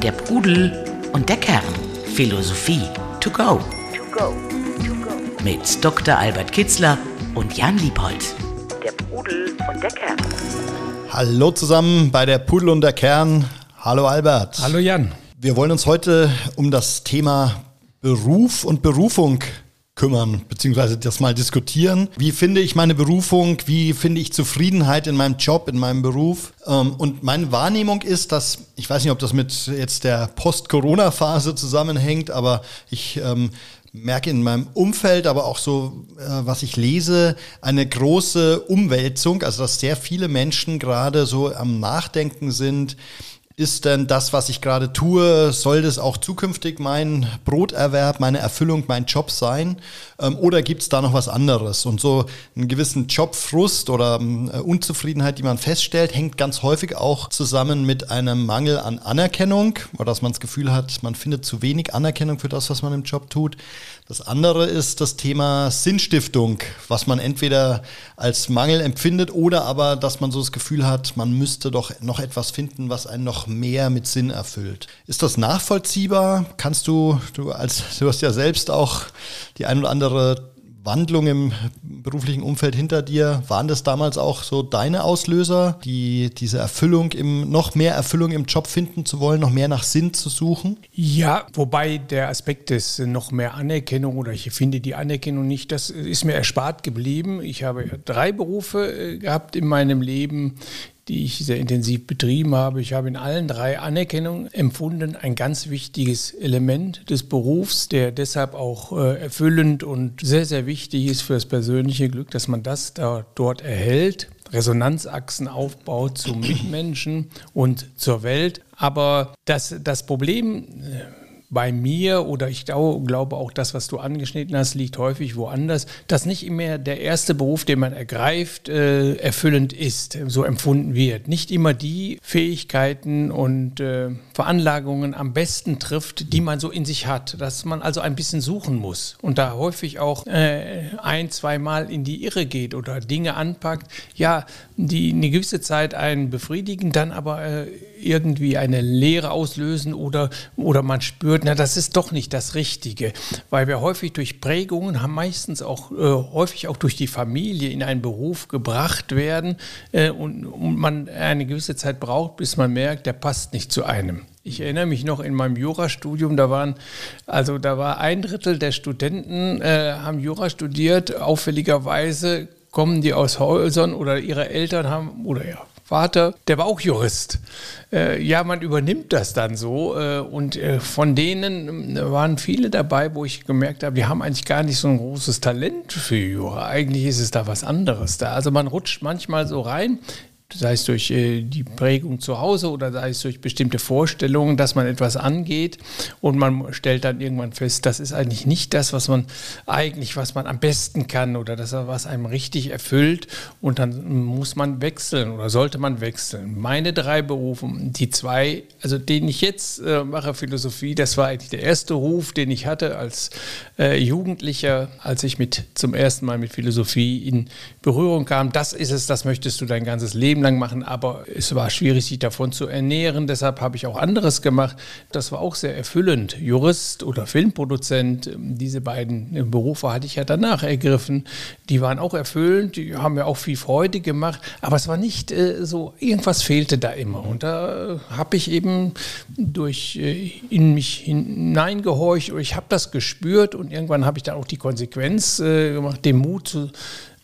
Der Pudel und der Kern. Philosophie to go. Mit Dr. Albert Kitzler und Jan Liebold. Der Pudel und der Kern. Hallo zusammen bei der Pudel und der Kern. Hallo Albert. Hallo Jan. Wir wollen uns heute um das Thema Beruf und Berufung kümmern, beziehungsweise das mal diskutieren. Wie finde ich meine Berufung? Wie finde ich Zufriedenheit in meinem Job, in meinem Beruf? Ähm, und meine Wahrnehmung ist, dass, ich weiß nicht, ob das mit jetzt der Post-Corona-Phase zusammenhängt, aber ich ähm, merke in meinem Umfeld, aber auch so, äh, was ich lese, eine große Umwälzung, also dass sehr viele Menschen gerade so am Nachdenken sind, ist denn das, was ich gerade tue, soll das auch zukünftig mein Broterwerb, meine Erfüllung, mein Job sein? Ähm, oder gibt es da noch was anderes? Und so einen gewissen Jobfrust oder äh, Unzufriedenheit, die man feststellt, hängt ganz häufig auch zusammen mit einem Mangel an Anerkennung oder dass man das Gefühl hat, man findet zu wenig Anerkennung für das, was man im Job tut. Das andere ist das Thema Sinnstiftung, was man entweder als Mangel empfindet oder aber, dass man so das Gefühl hat, man müsste doch noch etwas finden, was einen noch mehr mit Sinn erfüllt. Ist das nachvollziehbar? Kannst du, du als, du hast ja selbst auch die ein oder andere Wandlung im beruflichen Umfeld hinter dir, waren das damals auch so deine Auslöser, die diese Erfüllung im, noch mehr Erfüllung im Job finden zu wollen, noch mehr nach Sinn zu suchen? Ja, wobei der Aspekt des noch mehr Anerkennung oder ich finde die Anerkennung nicht, das ist mir erspart geblieben. Ich habe drei Berufe äh, gehabt in meinem Leben, die ich sehr intensiv betrieben habe. Ich habe in allen drei Anerkennung empfunden, ein ganz wichtiges Element des Berufs, der deshalb auch äh, erfüllend und sehr, sehr wichtig ist für das persönliche Glück, dass man das da, dort erhält. Resonanzachsen aufbaut zum Mitmenschen und zur Welt. Aber das, das Problem äh, bei mir oder ich glaube auch das, was du angeschnitten hast, liegt häufig woanders, dass nicht immer der erste Beruf, den man ergreift, äh, erfüllend ist, so empfunden wird. Nicht immer die Fähigkeiten und äh, Veranlagungen am besten trifft, die man so in sich hat, dass man also ein bisschen suchen muss und da häufig auch äh, ein, zweimal in die Irre geht oder Dinge anpackt, ja, die eine gewisse Zeit einen befriedigen, dann aber äh, irgendwie eine Leere auslösen oder, oder man spürt, na, das ist doch nicht das Richtige. Weil wir häufig durch Prägungen haben, meistens auch äh, häufig auch durch die Familie in einen Beruf gebracht werden äh, und, und man eine gewisse Zeit braucht, bis man merkt, der passt nicht zu einem. Ich erinnere mich noch in meinem Jurastudium, da waren, also da war ein Drittel der Studenten äh, haben Jura studiert, auffälligerweise kommen die aus Häusern oder ihre Eltern haben, oder ja, Vater, der war auch Jurist. Äh, ja, man übernimmt das dann so. Äh, und äh, von denen äh, waren viele dabei, wo ich gemerkt habe, die haben eigentlich gar nicht so ein großes Talent für Jura. Eigentlich ist es da was anderes da. Also man rutscht manchmal so rein sei es durch äh, die Prägung zu Hause oder sei es durch bestimmte Vorstellungen, dass man etwas angeht und man stellt dann irgendwann fest, das ist eigentlich nicht das, was man eigentlich, was man am besten kann oder das, was einem richtig erfüllt und dann muss man wechseln oder sollte man wechseln. Meine drei Berufe, die zwei, also den ich jetzt äh, mache, Philosophie, das war eigentlich der erste Ruf, den ich hatte als äh, Jugendlicher, als ich mit zum ersten Mal mit Philosophie in Berührung kam. Das ist es, das möchtest du dein ganzes Leben lang machen, aber es war schwierig, sich davon zu ernähren. Deshalb habe ich auch anderes gemacht. Das war auch sehr erfüllend. Jurist oder Filmproduzent, diese beiden Berufe hatte ich ja danach ergriffen. Die waren auch erfüllend, die haben mir auch viel Freude gemacht, aber es war nicht äh, so, irgendwas fehlte da immer. Und da habe ich eben durch äh, in mich hineingehorcht und ich habe das gespürt und irgendwann habe ich dann auch die Konsequenz äh, gemacht, den Mut zu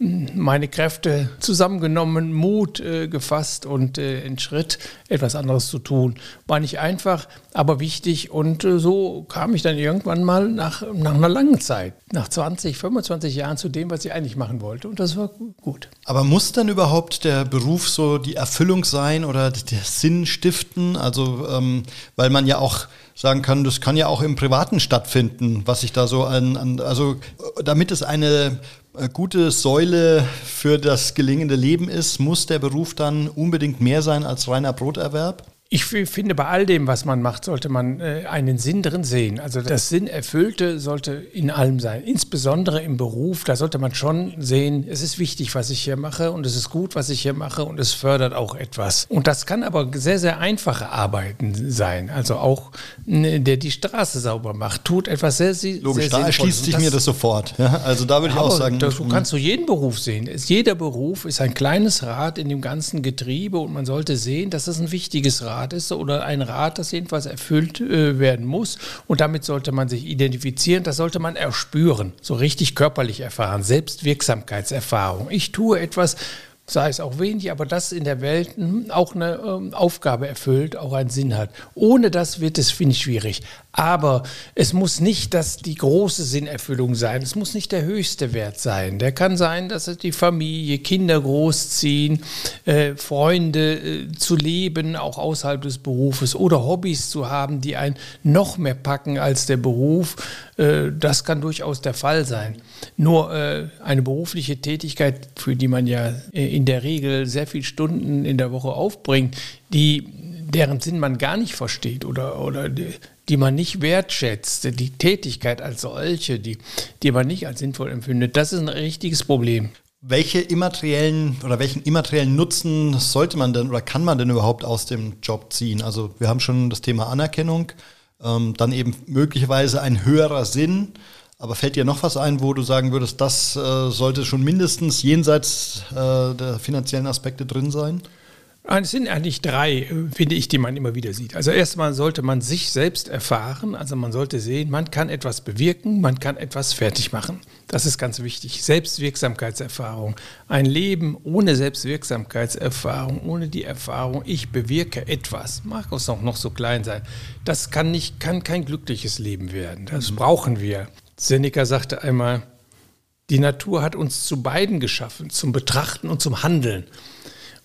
meine Kräfte zusammengenommen, Mut äh, gefasst und äh, einen Schritt, etwas anderes zu tun. War nicht einfach, aber wichtig. Und äh, so kam ich dann irgendwann mal nach, nach einer langen Zeit, nach 20, 25 Jahren zu dem, was ich eigentlich machen wollte. Und das war gut. Aber muss dann überhaupt der Beruf so die Erfüllung sein oder der Sinn stiften? Also, ähm, weil man ja auch sagen kann, das kann ja auch im Privaten stattfinden, was ich da so an, an also damit es eine gute Säule für das gelingende Leben ist, muss der Beruf dann unbedingt mehr sein als reiner Broterwerb? Ich finde, bei all dem, was man macht, sollte man äh, einen Sinn drin sehen. Also das Sinnerfüllte sollte in allem sein. Insbesondere im Beruf, da sollte man schon sehen, es ist wichtig, was ich hier mache und es ist gut, was ich hier mache und es fördert auch etwas. Und das kann aber sehr, sehr einfache Arbeiten sein. Also auch, der die Straße sauber macht, tut etwas sehr, sehr Logisch, sehr da erschließt sich mir das sofort. Ja, also da würde ich auch sagen. Das, du kannst du jeden Beruf sehen. Jeder Beruf ist ein kleines Rad in dem ganzen Getriebe und man sollte sehen, dass es ein wichtiges Rad Rat ist oder ein Rat, das jedenfalls erfüllt äh, werden muss. Und damit sollte man sich identifizieren, das sollte man erspüren, so richtig körperlich erfahren, Selbstwirksamkeitserfahrung. Ich tue etwas, sei es auch wenig, aber das in der Welt auch eine ähm, Aufgabe erfüllt, auch einen Sinn hat. Ohne das wird es, finde ich, schwierig. Aber es muss nicht das die große Sinnerfüllung sein. Es muss nicht der höchste Wert sein. Der kann sein, dass es die Familie, Kinder großziehen, äh, Freunde äh, zu leben, auch außerhalb des Berufes oder Hobbys zu haben, die einen noch mehr packen als der Beruf. Äh, das kann durchaus der Fall sein. Nur äh, eine berufliche Tätigkeit, für die man ja äh, in der Regel sehr viele Stunden in der Woche aufbringt, die deren Sinn man gar nicht versteht oder, oder die, man nicht wertschätzt, die Tätigkeit als solche, die, die man nicht als sinnvoll empfindet, das ist ein richtiges Problem. Welche immateriellen oder welchen immateriellen Nutzen sollte man denn oder kann man denn überhaupt aus dem Job ziehen? Also wir haben schon das Thema Anerkennung, ähm, dann eben möglicherweise ein höherer Sinn. Aber fällt dir noch was ein, wo du sagen würdest, das äh, sollte schon mindestens jenseits äh, der finanziellen Aspekte drin sein? Es sind eigentlich drei, finde ich, die man immer wieder sieht. Also erstmal sollte man sich selbst erfahren, also man sollte sehen, man kann etwas bewirken, man kann etwas fertig machen. Das ist ganz wichtig. Selbstwirksamkeitserfahrung. Ein Leben ohne Selbstwirksamkeitserfahrung, ohne die Erfahrung, ich bewirke etwas, mag es auch noch so klein sein, das kann, nicht, kann kein glückliches Leben werden. Das mhm. brauchen wir. Seneca sagte einmal, die Natur hat uns zu beiden geschaffen, zum Betrachten und zum Handeln.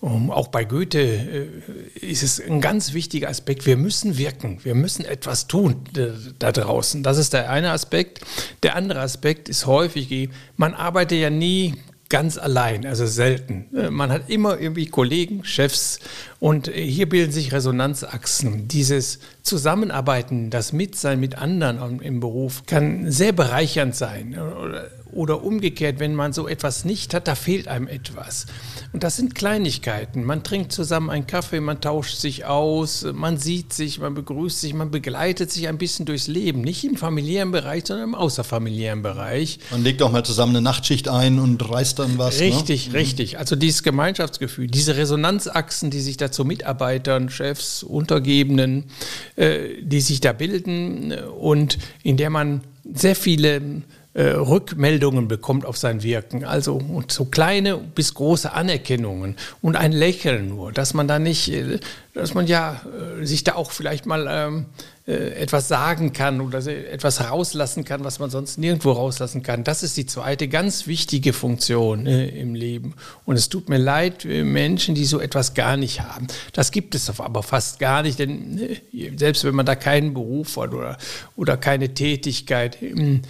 Um, auch bei Goethe äh, ist es ein ganz wichtiger Aspekt. Wir müssen wirken, wir müssen etwas tun äh, da draußen. Das ist der eine Aspekt. Der andere Aspekt ist häufig, man arbeitet ja nie ganz allein, also selten. Äh, man hat immer irgendwie Kollegen, Chefs und hier bilden sich Resonanzachsen. Dieses Zusammenarbeiten, das Mitsein mit anderen im Beruf kann sehr bereichernd sein. Oder, oder umgekehrt, wenn man so etwas nicht hat, da fehlt einem etwas. Und das sind Kleinigkeiten. Man trinkt zusammen einen Kaffee, man tauscht sich aus, man sieht sich, man begrüßt sich, man begleitet sich ein bisschen durchs Leben. Nicht im familiären Bereich, sondern im außerfamiliären Bereich. Man legt auch mal zusammen eine Nachtschicht ein und reißt dann was. Ne? Richtig, ne? richtig. Also dieses Gemeinschaftsgefühl, diese Resonanzachsen, die sich da zu Mitarbeitern, Chefs, Untergebenen, äh, die sich da bilden und in der man sehr viele äh, Rückmeldungen bekommt auf sein Wirken. Also und so kleine bis große Anerkennungen und ein Lächeln nur, dass man da nicht, äh, dass man ja äh, sich da auch vielleicht mal ähm, äh, etwas sagen kann oder etwas rauslassen kann, was man sonst nirgendwo rauslassen kann. Das ist die zweite ganz wichtige Funktion äh, im Leben. Und es tut mir leid, äh, Menschen, die so etwas gar nicht haben. Das gibt es aber fast gar nicht, denn äh, selbst wenn man da keinen Beruf hat oder, oder keine Tätigkeit, äh,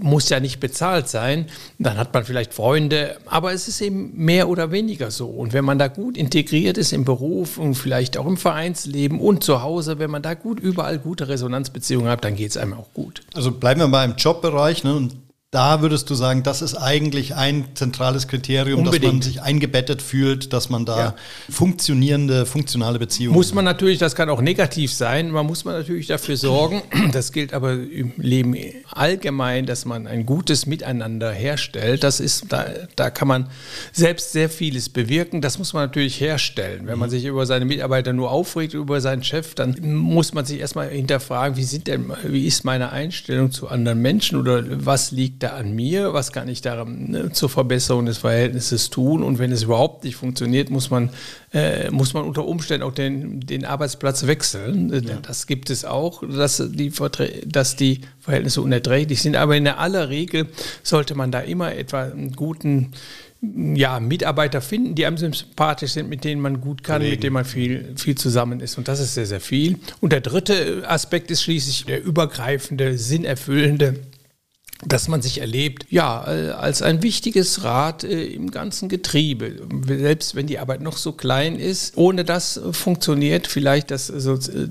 muss ja nicht bezahlt sein, dann hat man vielleicht Freunde, aber es ist eben mehr oder weniger so. Und wenn man da gut integriert ist im Beruf und vielleicht auch im Vereinsleben und zu Hause, wenn man da gut überall gute Resonanzbeziehungen hat, dann geht es einem auch gut. Also bleiben wir mal im Jobbereich. Ne? Und da würdest du sagen, das ist eigentlich ein zentrales Kriterium, Unbedingt. dass man sich eingebettet fühlt, dass man da ja. funktionierende, funktionale Beziehungen Muss man natürlich, das kann auch negativ sein, man muss man natürlich dafür sorgen, das gilt aber im Leben allgemein, dass man ein gutes Miteinander herstellt. Das ist, da, da kann man selbst sehr vieles bewirken. Das muss man natürlich herstellen. Wenn man mhm. sich über seine Mitarbeiter nur aufregt, über seinen Chef, dann muss man sich erstmal hinterfragen, wie sind denn, wie ist meine Einstellung zu anderen Menschen oder was liegt da da an mir, was kann ich da ne, zur Verbesserung des Verhältnisses tun und wenn es überhaupt nicht funktioniert, muss man, äh, muss man unter Umständen auch den, den Arbeitsplatz wechseln. Äh, ja. Das gibt es auch, dass die, dass die Verhältnisse unerträglich sind, aber in aller Regel sollte man da immer etwa einen guten ja, Mitarbeiter finden, die einem sympathisch sind, mit denen man gut kann, Kollegen. mit denen man viel, viel zusammen ist. Und das ist sehr, sehr viel. Und der dritte Aspekt ist schließlich der übergreifende, sinnerfüllende dass man sich erlebt, ja, äh, als ein wichtiges Rad äh, im ganzen Getriebe. Selbst wenn die Arbeit noch so klein ist, ohne das funktioniert vielleicht das,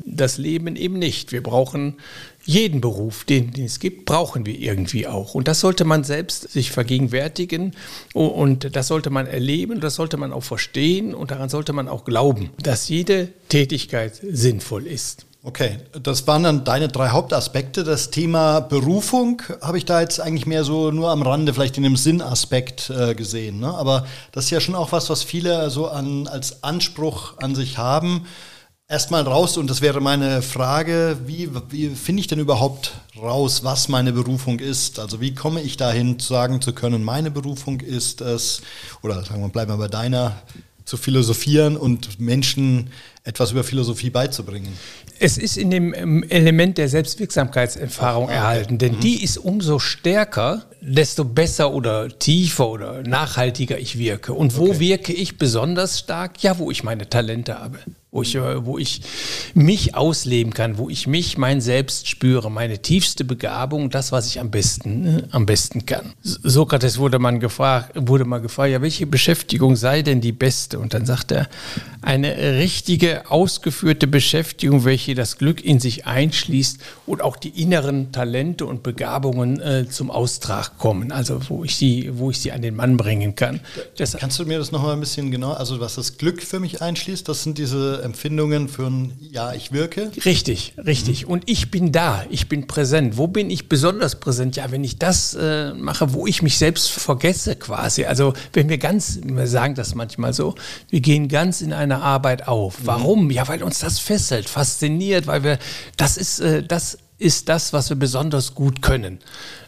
das Leben eben nicht. Wir brauchen jeden Beruf, den, den, es gibt, brauchen wir irgendwie auch. Und das sollte man selbst sich vergegenwärtigen und das sollte man erleben, das sollte man auch verstehen und daran sollte man auch glauben, dass jede Tätigkeit sinnvoll ist. Okay, das waren dann deine drei Hauptaspekte. Das Thema Berufung habe ich da jetzt eigentlich mehr so nur am Rande, vielleicht in dem Sinnaspekt äh, gesehen. Ne? Aber das ist ja schon auch was, was viele so an, als Anspruch an sich haben. Erstmal raus, und das wäre meine Frage, wie, wie finde ich denn überhaupt raus, was meine Berufung ist? Also wie komme ich dahin, sagen zu können, meine Berufung ist es, oder sagen wir, bleiben wir bei deiner, zu philosophieren und Menschen etwas über Philosophie beizubringen. Es ist in dem ähm, Element der Selbstwirksamkeitserfahrung erhalten, denn mhm. die ist umso stärker, desto besser oder tiefer oder nachhaltiger ich wirke. Und wo okay. wirke ich besonders stark? Ja, wo ich meine Talente habe wo ich, äh, wo ich mich ausleben kann, wo ich mich, mein Selbst spüre, meine tiefste Begabung, das, was ich am besten, äh, am besten kann. Sokrates wurde man gefragt, wurde mal gefragt, ja, welche Beschäftigung sei denn die beste? Und dann sagt er, eine richtige, ausgeführte Beschäftigung, welche das Glück in sich einschließt und auch die inneren Talente und Begabungen äh, zum Austrag kommen, also wo ich sie, wo ich sie an den Mann bringen kann. Das Kannst du mir das nochmal ein bisschen genau, also was das Glück für mich einschließt, das sind diese Empfindungen für ein Ja, ich wirke? Richtig, richtig. Mhm. Und ich bin da, ich bin präsent. Wo bin ich besonders präsent? Ja, wenn ich das äh, mache, wo ich mich selbst vergesse quasi. Also wenn wir ganz, wir sagen das manchmal so, wir gehen ganz in eine Arbeit auf. Mhm. Warum? Ja, weil uns das fesselt, fasziniert, weil wir, das ist, äh, das ist das, was wir besonders gut können.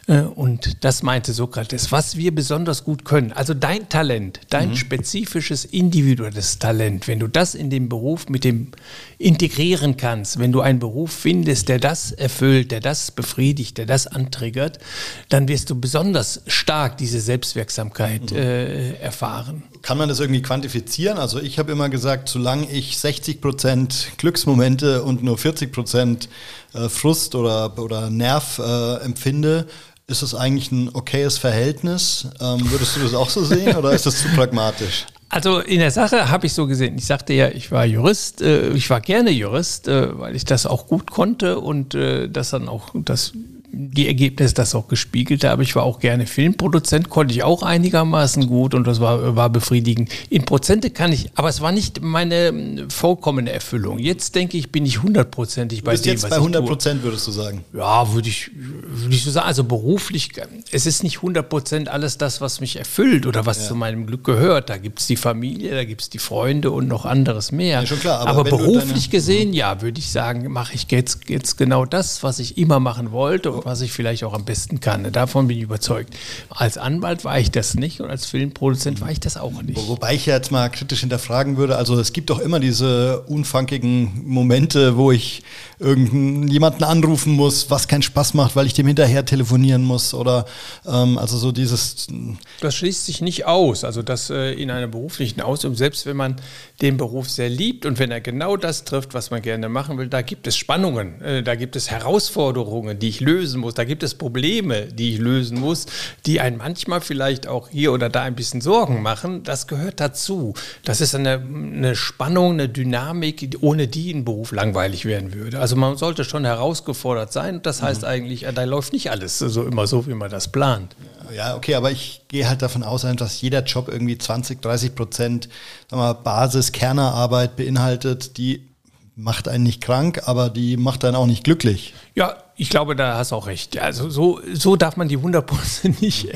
Äh, und das meinte Sokrates, was wir besonders gut können. Also dein Talent, dein mhm. spezifisches individuelles Talent, wenn du das in dem Beruf mit dem integrieren kannst, wenn du einen Beruf findest, der das erfüllt, der das befriedigt, der das antriggert, dann wirst du besonders stark diese Selbstwirksamkeit mhm. äh, erfahren. Kann man das irgendwie quantifizieren? Also ich habe immer gesagt, solange ich 60 Prozent Glücksmomente und nur 40 Prozent äh, Frust oder, oder Nerv äh, empfinde, ist es eigentlich ein okayes Verhältnis? Ähm, würdest du das auch so sehen oder ist das zu pragmatisch? Also in der Sache habe ich so gesehen, ich sagte ja, ich war Jurist, äh, ich war gerne Jurist, äh, weil ich das auch gut konnte und äh, das dann auch das die Ergebnisse das auch gespiegelt habe. Ich war auch gerne Filmproduzent, konnte ich auch einigermaßen gut und das war, war befriedigend. In Prozente kann ich, aber es war nicht meine hm, vollkommene Erfüllung. Jetzt denke ich, bin ich hundertprozentig bei dem, jetzt was bei 100 Prozent würdest du sagen? Ja, würde ich, würde ich so sagen. Also beruflich, es ist nicht 100 Prozent alles das, was mich erfüllt oder was ja. zu meinem Glück gehört. Da gibt es die Familie, da gibt es die Freunde und noch anderes mehr. Ja, schon klar. Aber, aber beruflich gesehen, ja, würde ich sagen, mache ich jetzt, jetzt genau das, was ich immer machen wollte was ich vielleicht auch am besten kann. Davon bin ich überzeugt. Als Anwalt war ich das nicht und als Filmproduzent war ich das auch nicht. Wobei ich jetzt mal kritisch hinterfragen würde, also es gibt doch immer diese unfunkigen Momente, wo ich irgendjemanden anrufen muss, was keinen Spaß macht, weil ich dem hinterher telefonieren muss oder ähm, also so dieses. Das schließt sich nicht aus. Also das äh, in einer beruflichen Ausübung, selbst wenn man den Beruf sehr liebt und wenn er genau das trifft, was man gerne machen will, da gibt es Spannungen, äh, da gibt es Herausforderungen, die ich lösen muss, da gibt es Probleme, die ich lösen muss, die einen manchmal vielleicht auch hier oder da ein bisschen Sorgen machen. Das gehört dazu. Das ist eine, eine Spannung, eine Dynamik, ohne die ein Beruf langweilig werden würde. Also man sollte schon herausgefordert sein. Das heißt mhm. eigentlich, da läuft nicht alles so immer so, wie man das plant. Ja, okay, aber ich gehe halt davon aus, dass jeder Job irgendwie 20, 30 Prozent Basis, Kernerarbeit beinhaltet, die macht einen nicht krank, aber die macht einen auch nicht glücklich. Ja, ich glaube, da hast du auch recht. Also so, so darf man die Wunderpose nicht,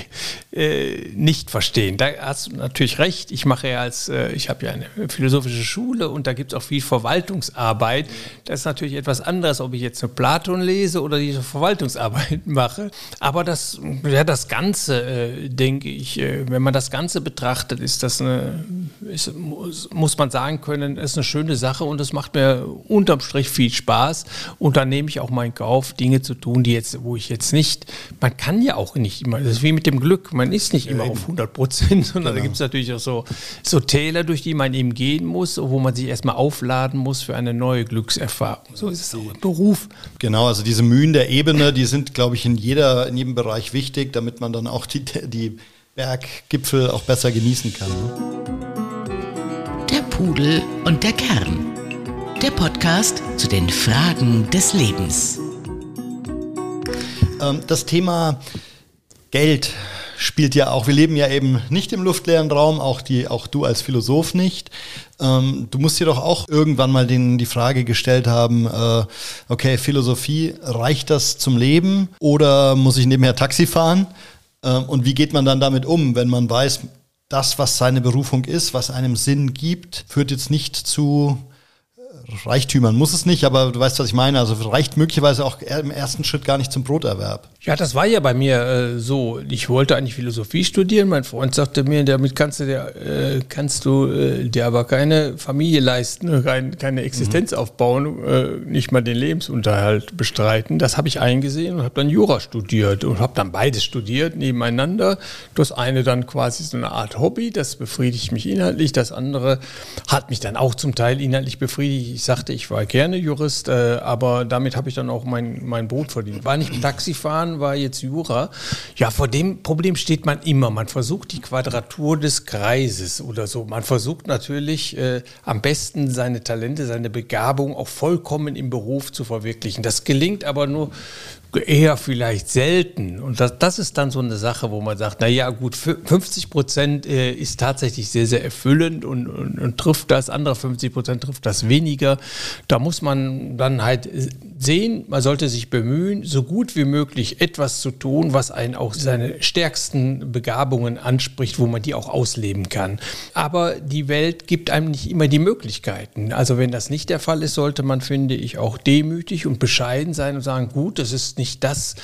äh, nicht verstehen. Da hast du natürlich recht. Ich mache ja als, äh, ich habe ja eine philosophische Schule und da gibt es auch viel Verwaltungsarbeit. Das ist natürlich etwas anderes, ob ich jetzt eine Platon lese oder diese Verwaltungsarbeit mache. Aber das, ja, das Ganze, äh, denke ich, äh, wenn man das Ganze betrachtet, ist das eine, ist, muss, muss man sagen können, ist eine schöne Sache und es macht mir unterm Strich viel Spaß. Und dann nehme ich auch meinen Kauf, Dinge Dinge zu tun, die jetzt, wo ich jetzt nicht, man kann ja auch nicht immer, das ist wie mit dem Glück, man ist nicht immer auf 100 Prozent, sondern genau. da gibt es natürlich auch so, so Täler, durch die man eben gehen muss, wo man sich erstmal aufladen muss für eine neue Glückserfahrung. So ist es auch im Beruf. Genau, also diese Mühen der Ebene, die sind, glaube ich, in, jeder, in jedem Bereich wichtig, damit man dann auch die, die Berggipfel auch besser genießen kann. Ne? Der Pudel und der Kern. Der Podcast zu den Fragen des Lebens. Ähm, das Thema Geld spielt ja auch, wir leben ja eben nicht im luftleeren Raum, auch, die, auch du als Philosoph nicht. Ähm, du musst dir doch auch irgendwann mal den, die Frage gestellt haben, äh, okay, Philosophie, reicht das zum Leben oder muss ich nebenher Taxi fahren? Ähm, und wie geht man dann damit um, wenn man weiß, das, was seine Berufung ist, was einem Sinn gibt, führt jetzt nicht zu Reichtümern muss es nicht, aber du weißt, was ich meine. Also reicht möglicherweise auch im ersten Schritt gar nicht zum Broterwerb. Ja, das war ja bei mir äh, so. Ich wollte eigentlich Philosophie studieren. Mein Freund sagte mir, damit kannst du dir, äh, kannst du äh, dir aber keine Familie leisten, kein, keine Existenz mhm. aufbauen, äh, nicht mal den Lebensunterhalt bestreiten. Das habe ich eingesehen und habe dann Jura studiert und habe dann beides studiert nebeneinander. Das eine dann quasi so eine Art Hobby, das befriedigt mich inhaltlich. Das andere hat mich dann auch zum Teil inhaltlich befriedigt. Ich sagte, ich war gerne Jurist, äh, aber damit habe ich dann auch mein, mein Brot verdient. War nicht Taxifahren war jetzt Jura. Ja, vor dem Problem steht man immer. Man versucht die Quadratur des Kreises oder so. Man versucht natürlich äh, am besten seine Talente, seine Begabung auch vollkommen im Beruf zu verwirklichen. Das gelingt aber nur eher vielleicht selten. Und das, das ist dann so eine Sache, wo man sagt, na ja, gut, 50 Prozent äh, ist tatsächlich sehr, sehr erfüllend und, und, und trifft das, andere 50 Prozent trifft das weniger. Da muss man dann halt sehen, man sollte sich bemühen, so gut wie möglich etwas zu tun, was einen auch seine stärksten Begabungen anspricht, wo man die auch ausleben kann. Aber die Welt gibt einem nicht immer die Möglichkeiten. Also wenn das nicht der Fall ist, sollte man, finde ich, auch demütig und bescheiden sein und sagen, gut, das ist nicht das,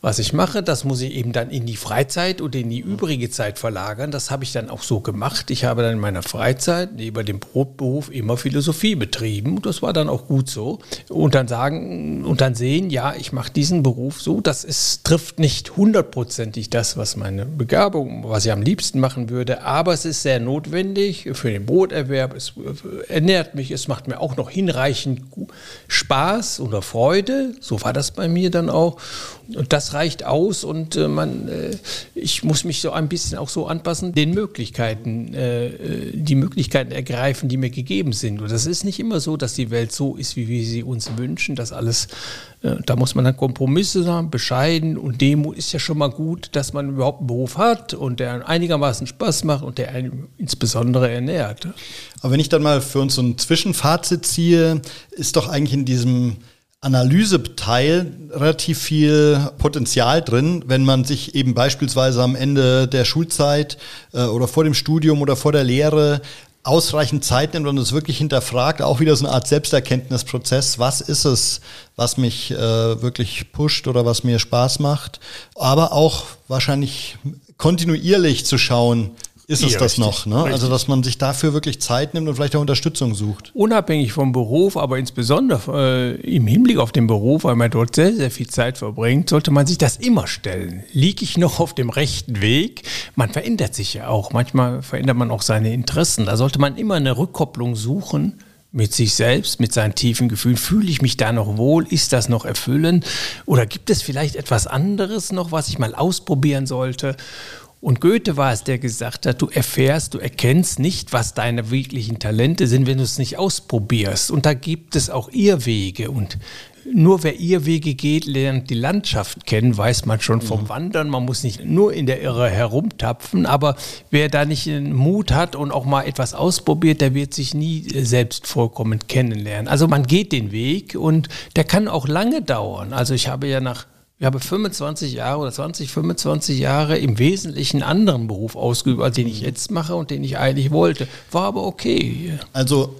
was ich mache. Das muss ich eben dann in die Freizeit oder in die übrige Zeit verlagern. Das habe ich dann auch so gemacht. Ich habe dann in meiner Freizeit neben dem Brotberuf immer Philosophie betrieben. Das war dann auch gut so. Und dann sagen und dann sehen, ja, ich mache diesen Beruf so. Das ist, trifft nicht hundertprozentig das, was meine Begabung, was ich am liebsten machen würde. Aber es ist sehr notwendig für den Broterwerb. Es ernährt mich. Es macht mir auch noch hinreichend Spaß oder Freude. So war das bei mir dann auch. Und das reicht aus und äh, man, äh, ich muss mich so ein bisschen auch so anpassen, den Möglichkeiten, äh, äh, die Möglichkeiten ergreifen, die mir gegeben sind. Und das ist nicht immer so, dass die Welt so ist, wie wir sie uns wünschen, dass alles, äh, da muss man dann Kompromisse haben, bescheiden und Demo ist ja schon mal gut, dass man überhaupt einen Beruf hat und der einigermaßen Spaß macht und der einen insbesondere ernährt. Aber wenn ich dann mal für uns so ein Zwischenfazit ziehe, ist doch eigentlich in diesem Analyseteil relativ viel Potenzial drin, wenn man sich eben beispielsweise am Ende der Schulzeit äh, oder vor dem Studium oder vor der Lehre ausreichend Zeit nimmt und es wirklich hinterfragt, auch wieder so eine Art Selbsterkenntnisprozess. Was ist es, was mich äh, wirklich pusht oder was mir Spaß macht? Aber auch wahrscheinlich kontinuierlich zu schauen, ist es ja, das richtig, noch. Ne? Also, dass man sich dafür wirklich Zeit nimmt und vielleicht auch Unterstützung sucht. Unabhängig vom Beruf, aber insbesondere äh, im Hinblick auf den Beruf, weil man dort sehr, sehr viel Zeit verbringt, sollte man sich das immer stellen. Liege ich noch auf dem rechten Weg? Man verändert sich ja auch. Manchmal verändert man auch seine Interessen. Da sollte man immer eine Rückkopplung suchen mit sich selbst, mit seinen tiefen Gefühlen. Fühle ich mich da noch wohl? Ist das noch erfüllend? Oder gibt es vielleicht etwas anderes noch, was ich mal ausprobieren sollte? Und Goethe war es, der gesagt hat, du erfährst, du erkennst nicht, was deine wirklichen Talente sind, wenn du es nicht ausprobierst. Und da gibt es auch Irrwege. Und nur wer Irrwege geht, lernt die Landschaft kennen, weiß man schon vom mhm. Wandern. Man muss nicht nur in der Irre herumtapfen, aber wer da nicht den Mut hat und auch mal etwas ausprobiert, der wird sich nie selbst vollkommen kennenlernen. Also man geht den Weg und der kann auch lange dauern. Also ich habe ja nach ich habe 25 Jahre oder 20, 25 Jahre im Wesentlichen einen anderen Beruf ausgeübt, als den ich jetzt mache und den ich eigentlich wollte. War aber okay. Also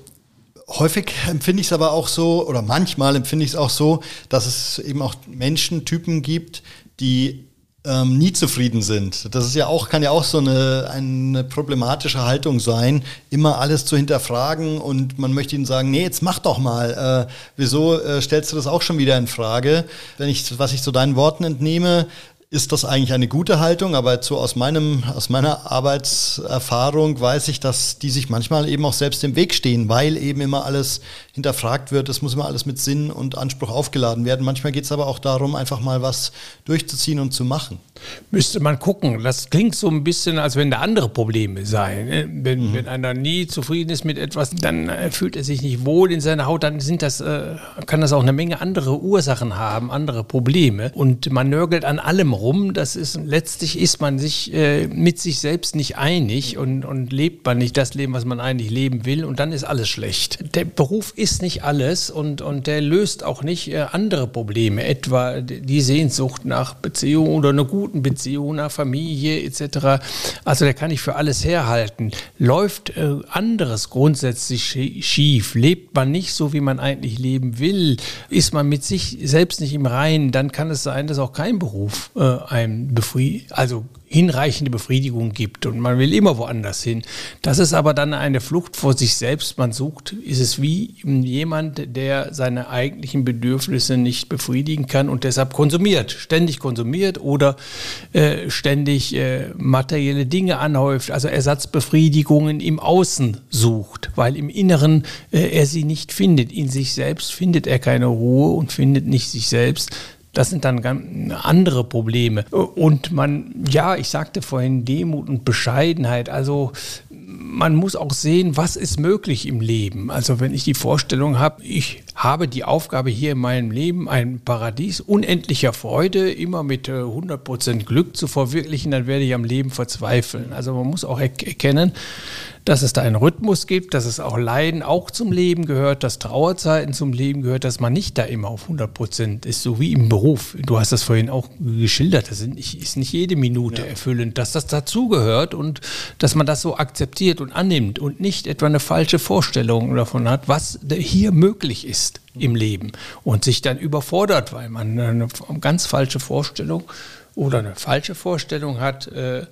häufig empfinde ich es aber auch so, oder manchmal empfinde ich es auch so, dass es eben auch Menschentypen gibt, die ähm, nie zufrieden sind. Das ist ja auch, kann ja auch so eine, eine problematische Haltung sein, immer alles zu hinterfragen und man möchte ihnen sagen, nee, jetzt mach doch mal. Äh, wieso äh, stellst du das auch schon wieder in Frage? Wenn ich, was ich zu deinen Worten entnehme, ist das eigentlich eine gute Haltung, aber so aus meinem, aus meiner Arbeitserfahrung weiß ich, dass die sich manchmal eben auch selbst im Weg stehen, weil eben immer alles hinterfragt wird. Es muss immer alles mit Sinn und Anspruch aufgeladen werden. Manchmal geht es aber auch darum, einfach mal was durchzuziehen und zu machen. Müsste man gucken. Das klingt so ein bisschen, als wenn da andere Probleme seien. Ne? Wenn, mhm. wenn einer nie zufrieden ist mit etwas, dann äh, fühlt er sich nicht wohl in seiner Haut, dann sind das, äh, kann das auch eine Menge andere Ursachen haben, andere Probleme. Und man nörgelt an allem rum. Das ist letztlich ist man sich äh, mit sich selbst nicht einig und, und lebt man nicht das Leben, was man eigentlich leben will. Und dann ist alles schlecht. Der Beruf ist nicht alles und, und der löst auch nicht äh, andere Probleme, etwa die Sehnsucht nach Beziehung oder einer guten Beziehung, nach Familie etc. Also der kann nicht für alles herhalten. Läuft äh, anderes grundsätzlich schief, lebt man nicht so, wie man eigentlich leben will, ist man mit sich selbst nicht im Reinen, dann kann es sein, dass auch kein Beruf äh, einem befriedigt, also hinreichende Befriedigung gibt und man will immer woanders hin. Das ist aber dann eine Flucht vor sich selbst. Man sucht, ist es wie jemand, der seine eigentlichen Bedürfnisse nicht befriedigen kann und deshalb konsumiert, ständig konsumiert oder äh, ständig äh, materielle Dinge anhäuft, also Ersatzbefriedigungen im Außen sucht, weil im Inneren äh, er sie nicht findet. In sich selbst findet er keine Ruhe und findet nicht sich selbst das sind dann andere Probleme. Und man, ja, ich sagte vorhin Demut und Bescheidenheit. Also man muss auch sehen, was ist möglich im Leben. Also wenn ich die Vorstellung habe, ich habe die Aufgabe hier in meinem Leben, ein Paradies unendlicher Freude, immer mit 100% äh, Glück zu verwirklichen, dann werde ich am Leben verzweifeln. Also man muss auch erkennen, dass es da einen Rhythmus gibt, dass es auch Leiden auch zum Leben gehört, dass Trauerzeiten zum Leben gehört, dass man nicht da immer auf 100 Prozent ist, so wie im Beruf. Du hast das vorhin auch geschildert, das ist nicht jede Minute ja. erfüllend, dass das dazugehört und dass man das so akzeptiert und annimmt und nicht etwa eine falsche Vorstellung davon hat, was hier möglich ist im Leben und sich dann überfordert, weil man eine ganz falsche Vorstellung oder eine falsche Vorstellung hat, äh,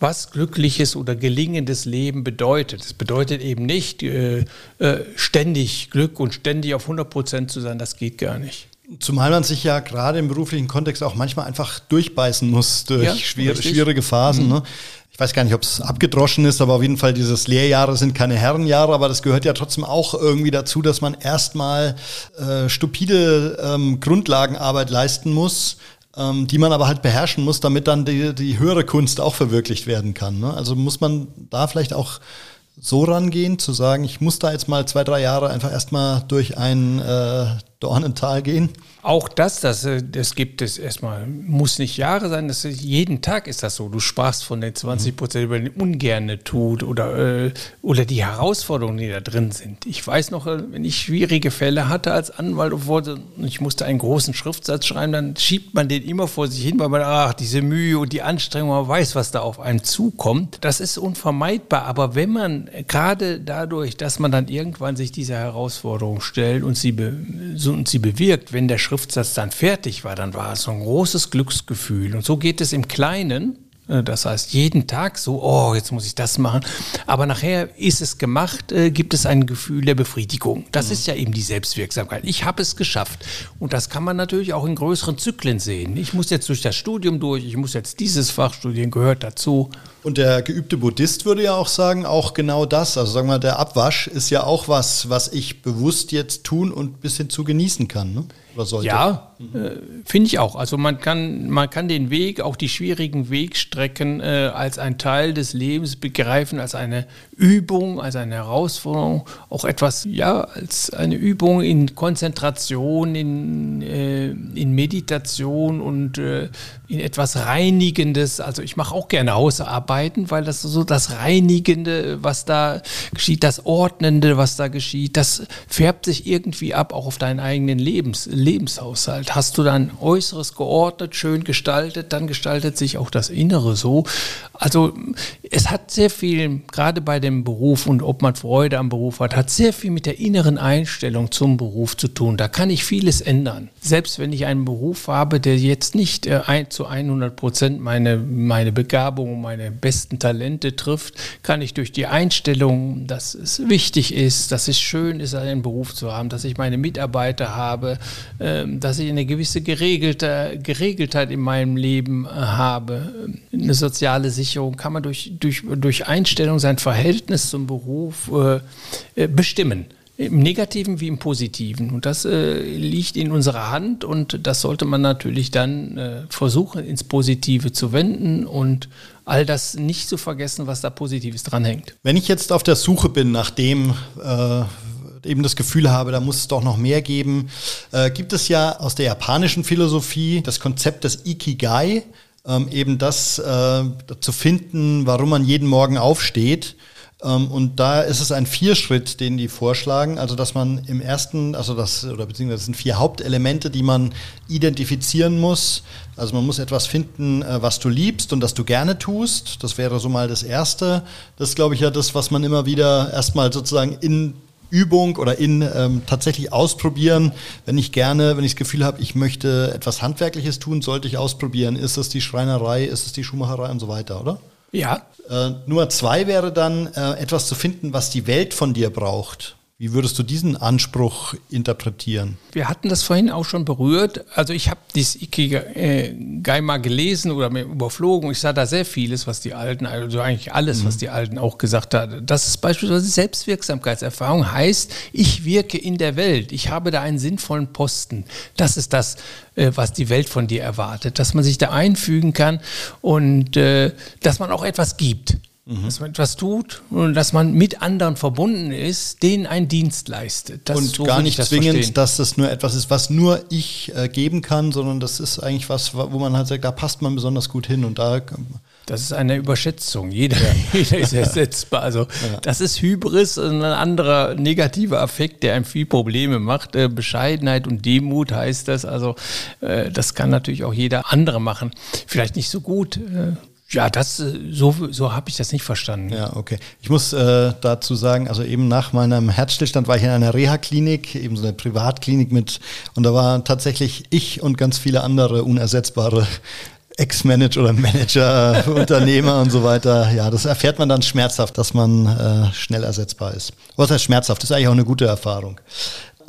was glückliches oder gelingendes Leben bedeutet. Es bedeutet eben nicht, äh, äh, ständig Glück und ständig auf 100 Prozent zu sein, das geht gar nicht. Zumal man sich ja gerade im beruflichen Kontext auch manchmal einfach durchbeißen muss durch ja, schwer, schwierige Phasen. Mhm. Ne? Ich weiß gar nicht, ob es abgedroschen ist, aber auf jeden Fall dieses Lehrjahre sind keine Herrenjahre, aber das gehört ja trotzdem auch irgendwie dazu, dass man erstmal äh, stupide ähm, Grundlagenarbeit leisten muss, ähm, die man aber halt beherrschen muss, damit dann die, die höhere Kunst auch verwirklicht werden kann. Ne? Also muss man da vielleicht auch so rangehen, zu sagen, ich muss da jetzt mal zwei, drei Jahre einfach erstmal durch ein äh, Dornental gehen? Auch das, das, äh, das gibt es erstmal, muss nicht Jahre sein, das ist, jeden Tag ist das so. Du sprachst von den 20 Prozent, über den Ungerne tut oder, äh, oder die Herausforderungen, die da drin sind. Ich weiß noch, äh, wenn ich schwierige Fälle hatte als Anwalt und ich musste einen großen Schriftsatz schreiben, dann schiebt man den immer vor sich hin, weil man, ach, diese Mühe und die Anstrengung, man weiß, was da auf einen zukommt. Das ist unvermeidbar, aber wenn man gerade dadurch, dass man dann irgendwann sich dieser Herausforderung stellt und sie so und sie bewirkt, wenn der Schriftsatz dann fertig war, dann war es so ein großes Glücksgefühl. Und so geht es im Kleinen. Äh, das heißt, jeden Tag so, oh, jetzt muss ich das machen. Aber nachher ist es gemacht, äh, gibt es ein Gefühl der Befriedigung. Das mhm. ist ja eben die Selbstwirksamkeit. Ich habe es geschafft. Und das kann man natürlich auch in größeren Zyklen sehen. Ich muss jetzt durch das Studium durch, ich muss jetzt dieses Fach studieren, gehört dazu. Und der geübte Buddhist würde ja auch sagen, auch genau das. Also sagen wir mal, der Abwasch ist ja auch was, was ich bewusst jetzt tun und bis hin zu genießen kann. Ne? Oder sollte. Ja, äh, finde ich auch. Also man kann, man kann den Weg, auch die schwierigen Wegstrecken äh, als ein Teil des Lebens begreifen, als eine Übung, als eine Herausforderung, auch etwas, ja, als eine Übung in Konzentration, in, äh, in Meditation und äh, in etwas Reinigendes. Also ich mache auch gerne Hausarbeit Arbeiten, weil das so das Reinigende, was da geschieht, das Ordnende, was da geschieht, das färbt sich irgendwie ab, auch auf deinen eigenen Lebens, Lebenshaushalt. Hast du dann Äußeres geordnet, schön gestaltet, dann gestaltet sich auch das Innere so. Also es hat sehr viel, gerade bei dem Beruf und ob man Freude am Beruf hat, hat sehr viel mit der inneren Einstellung zum Beruf zu tun. Da kann ich vieles ändern. Selbst wenn ich einen Beruf habe, der jetzt nicht äh, ein, zu 100 Prozent meine, meine Begabung, meine besten Talente trifft, kann ich durch die Einstellung, dass es wichtig ist, dass es schön ist, einen Beruf zu haben, dass ich meine Mitarbeiter habe, äh, dass ich eine gewisse Geregelte, Geregeltheit in meinem Leben äh, habe, eine soziale Sicherung, kann man durch, durch, durch Einstellung sein Verhältnis zum Beruf äh bestimmen. Im Negativen wie im Positiven. Und das äh, liegt in unserer Hand und das sollte man natürlich dann äh, versuchen, ins Positive zu wenden und all das nicht zu vergessen, was da Positives dranhängt. Wenn ich jetzt auf der Suche bin nach dem, äh, eben das Gefühl habe, da muss es doch noch mehr geben, äh, gibt es ja aus der japanischen Philosophie das Konzept des Ikigai, ähm, eben das äh, zu finden, warum man jeden Morgen aufsteht und da ist es ein Vierschritt, den die vorschlagen, also dass man im ersten, also das, oder beziehungsweise das sind vier Hauptelemente, die man identifizieren muss. Also man muss etwas finden, äh, was du liebst und das du gerne tust. Das wäre so mal das Erste. Das glaube ich, ja das, was man immer wieder erstmal sozusagen in Übung oder in ähm, tatsächlich ausprobieren. Wenn ich gerne, wenn ich das Gefühl habe, ich möchte etwas Handwerkliches tun, sollte ich ausprobieren. Ist es die Schreinerei, ist es die Schuhmacherei und so weiter, oder? Ja. Äh, Nummer zwei wäre dann, äh, etwas zu finden, was die Welt von dir braucht. Wie würdest du diesen Anspruch interpretieren? Wir hatten das vorhin auch schon berührt. Also ich habe dieses Ikigai mal gelesen oder mir überflogen. Ich sah da sehr vieles, was die Alten, also eigentlich alles, mhm. was die Alten auch gesagt haben. Das ist beispielsweise Selbstwirksamkeitserfahrung heißt, ich wirke in der Welt. Ich habe da einen sinnvollen Posten. Das ist das, äh, was die Welt von dir erwartet. Dass man sich da einfügen kann und äh, dass man auch etwas gibt mhm. dass man etwas tut und dass man mit anderen verbunden ist, denen einen Dienst leistet. Das, und so gar nicht das zwingend, verstehen. dass das nur etwas ist, was nur ich äh, geben kann, sondern das ist eigentlich was, wo man halt sagt, da passt man besonders gut hin und da das ist eine Überschätzung. Jeder, ja. jeder ist ersetzbar. Also ja. das ist Hybris, ein anderer negativer Affekt, der einem viel Probleme macht. Äh, Bescheidenheit und Demut heißt das. Also äh, das kann natürlich auch jeder andere machen. Vielleicht nicht so gut. Ja, das äh, so, so habe ich das nicht verstanden. Ja, okay. Ich muss äh, dazu sagen, also eben nach meinem Herzstillstand war ich in einer Reha-Klinik, eben so eine Privatklinik mit, und da waren tatsächlich ich und ganz viele andere unersetzbare Ex-Manager oder Manager, Unternehmer und so weiter. Ja, das erfährt man dann schmerzhaft, dass man äh, schnell ersetzbar ist. Was heißt schmerzhaft? Das ist eigentlich auch eine gute Erfahrung.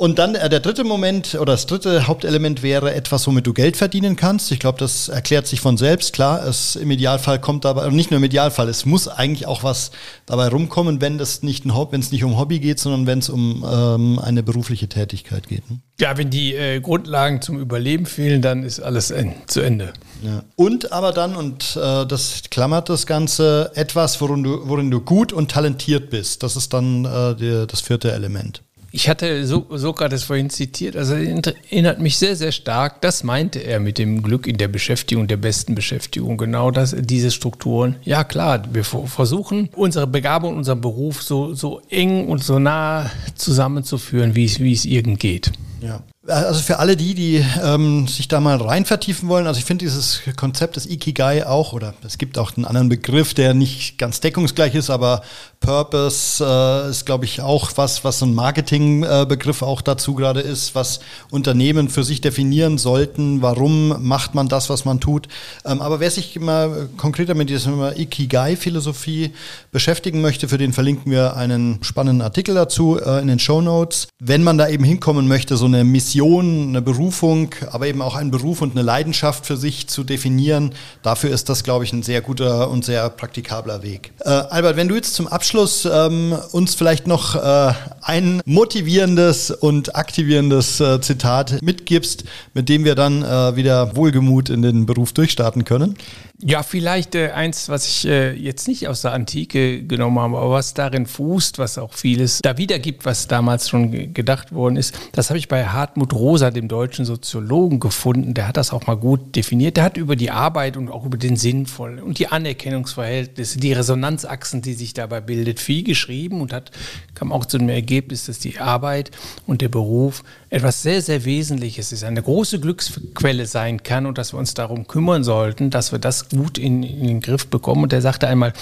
Und dann äh, der dritte Moment oder das dritte Hauptelement wäre etwas, womit du Geld verdienen kannst. Ich glaube, das erklärt sich von selbst. Klar, es im Idealfall kommt dabei, nicht nur im Idealfall, es muss eigentlich auch was dabei rumkommen, wenn das nicht ein wenn es nicht um Hobby geht, sondern wenn es um ähm, eine berufliche Tätigkeit geht. Ne? Ja, wenn die äh, Grundlagen zum Überleben fehlen, dann ist alles en zu Ende. Ja. Und aber dann, und äh, das klammert das Ganze, etwas, worin du, worin du gut und talentiert bist. Das ist dann äh, die, das vierte Element. Ich hatte so, Sokrates vorhin zitiert, also erinnert mich sehr, sehr stark. Das meinte er mit dem Glück in der Beschäftigung, der besten Beschäftigung. Genau das, diese Strukturen. Ja, klar, wir versuchen, unsere Begabung, unseren Beruf so, so eng und so nah zusammenzuführen, wie es, wie es irgend geht. Ja. Also für alle die, die ähm, sich da mal rein vertiefen wollen, also ich finde dieses Konzept des Ikigai auch, oder es gibt auch einen anderen Begriff, der nicht ganz deckungsgleich ist, aber Purpose äh, ist, glaube ich, auch was, was so ein Marketingbegriff äh, auch dazu gerade ist, was Unternehmen für sich definieren sollten. Warum macht man das, was man tut? Ähm, aber wer sich mal konkreter mit dieser Ikigai-Philosophie beschäftigen möchte, für den verlinken wir einen spannenden Artikel dazu äh, in den Show Notes. Wenn man da eben hinkommen möchte, so eine Mission, eine Berufung, aber eben auch einen Beruf und eine Leidenschaft für sich zu definieren, dafür ist das, glaube ich, ein sehr guter und sehr praktikabler Weg. Äh, Albert, wenn du jetzt zum Abschluss Abschluss ähm, uns vielleicht noch äh, ein motivierendes und aktivierendes äh, Zitat mitgibst, mit dem wir dann äh, wieder wohlgemut in den Beruf durchstarten können? Ja, vielleicht äh, eins, was ich äh, jetzt nicht aus der Antike genommen habe, aber was darin fußt, was auch vieles da wiedergibt, was damals schon gedacht worden ist. Das habe ich bei Hartmut Rosa, dem deutschen Soziologen, gefunden. Der hat das auch mal gut definiert. Der hat über die Arbeit und auch über den Sinnvollen und die Anerkennungsverhältnisse, die Resonanzachsen, die sich dabei bildet, viel geschrieben und hat, kam auch zu dem Ergebnis, dass die Arbeit und der Beruf etwas sehr, sehr Wesentliches ist, eine große Glücksquelle sein kann und dass wir uns darum kümmern sollten, dass wir das gut in, in den Griff bekommen. Und er sagte einmal,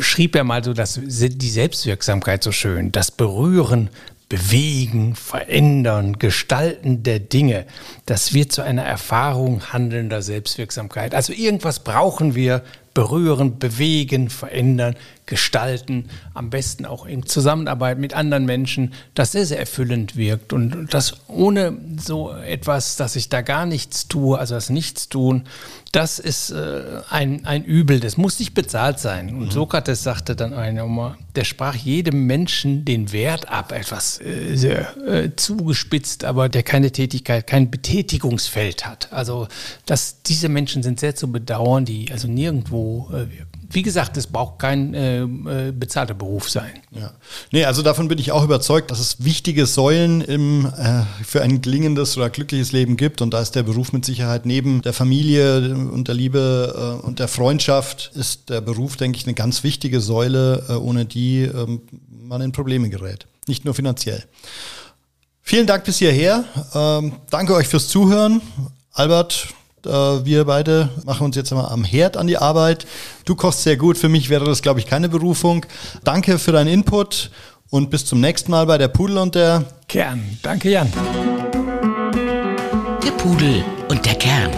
schrieb er mal so, dass die Selbstwirksamkeit so schön, das Berühren, Bewegen, Verändern, Gestalten der Dinge, das wird zu einer Erfahrung handelnder Selbstwirksamkeit. Also irgendwas brauchen wir, berühren, bewegen, verändern, gestalten, am besten auch in Zusammenarbeit mit anderen Menschen, das sehr, sehr erfüllend wirkt. Und das ohne so etwas, dass ich da gar nichts tue, also das Nichtstun, das ist äh, ein, ein Übel, das muss nicht bezahlt sein. Und mhm. Sokrates sagte dann einmal, der sprach jedem Menschen den Wert ab, etwas äh, sehr äh, zugespitzt, aber der keine Tätigkeit, kein Betätigungsfeld hat. Also dass diese Menschen sind sehr zu bedauern, die also nirgendwo äh, wie gesagt, es braucht kein äh, äh, bezahlter Beruf sein. Ja. Nee, also davon bin ich auch überzeugt, dass es wichtige Säulen im, äh, für ein gelingendes oder glückliches Leben gibt. Und da ist der Beruf mit Sicherheit neben der Familie und der Liebe äh, und der Freundschaft, ist der Beruf, denke ich, eine ganz wichtige Säule, äh, ohne die ähm, man in Probleme gerät. Nicht nur finanziell. Vielen Dank bis hierher. Ähm, danke euch fürs Zuhören. Albert, äh, wir beide machen uns jetzt mal am Herd an die Arbeit. Du kochst sehr gut. Für mich wäre das, glaube ich, keine Berufung. Danke für deinen Input und bis zum nächsten Mal bei der Pudel und der Kern. Danke, Jan. Der Pudel und der Kern.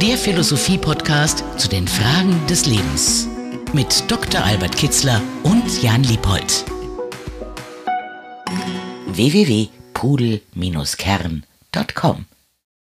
Der Philosophie-Podcast zu den Fragen des Lebens. Mit Dr. Albert Kitzler und Jan Liebold. www.pudel-kern.com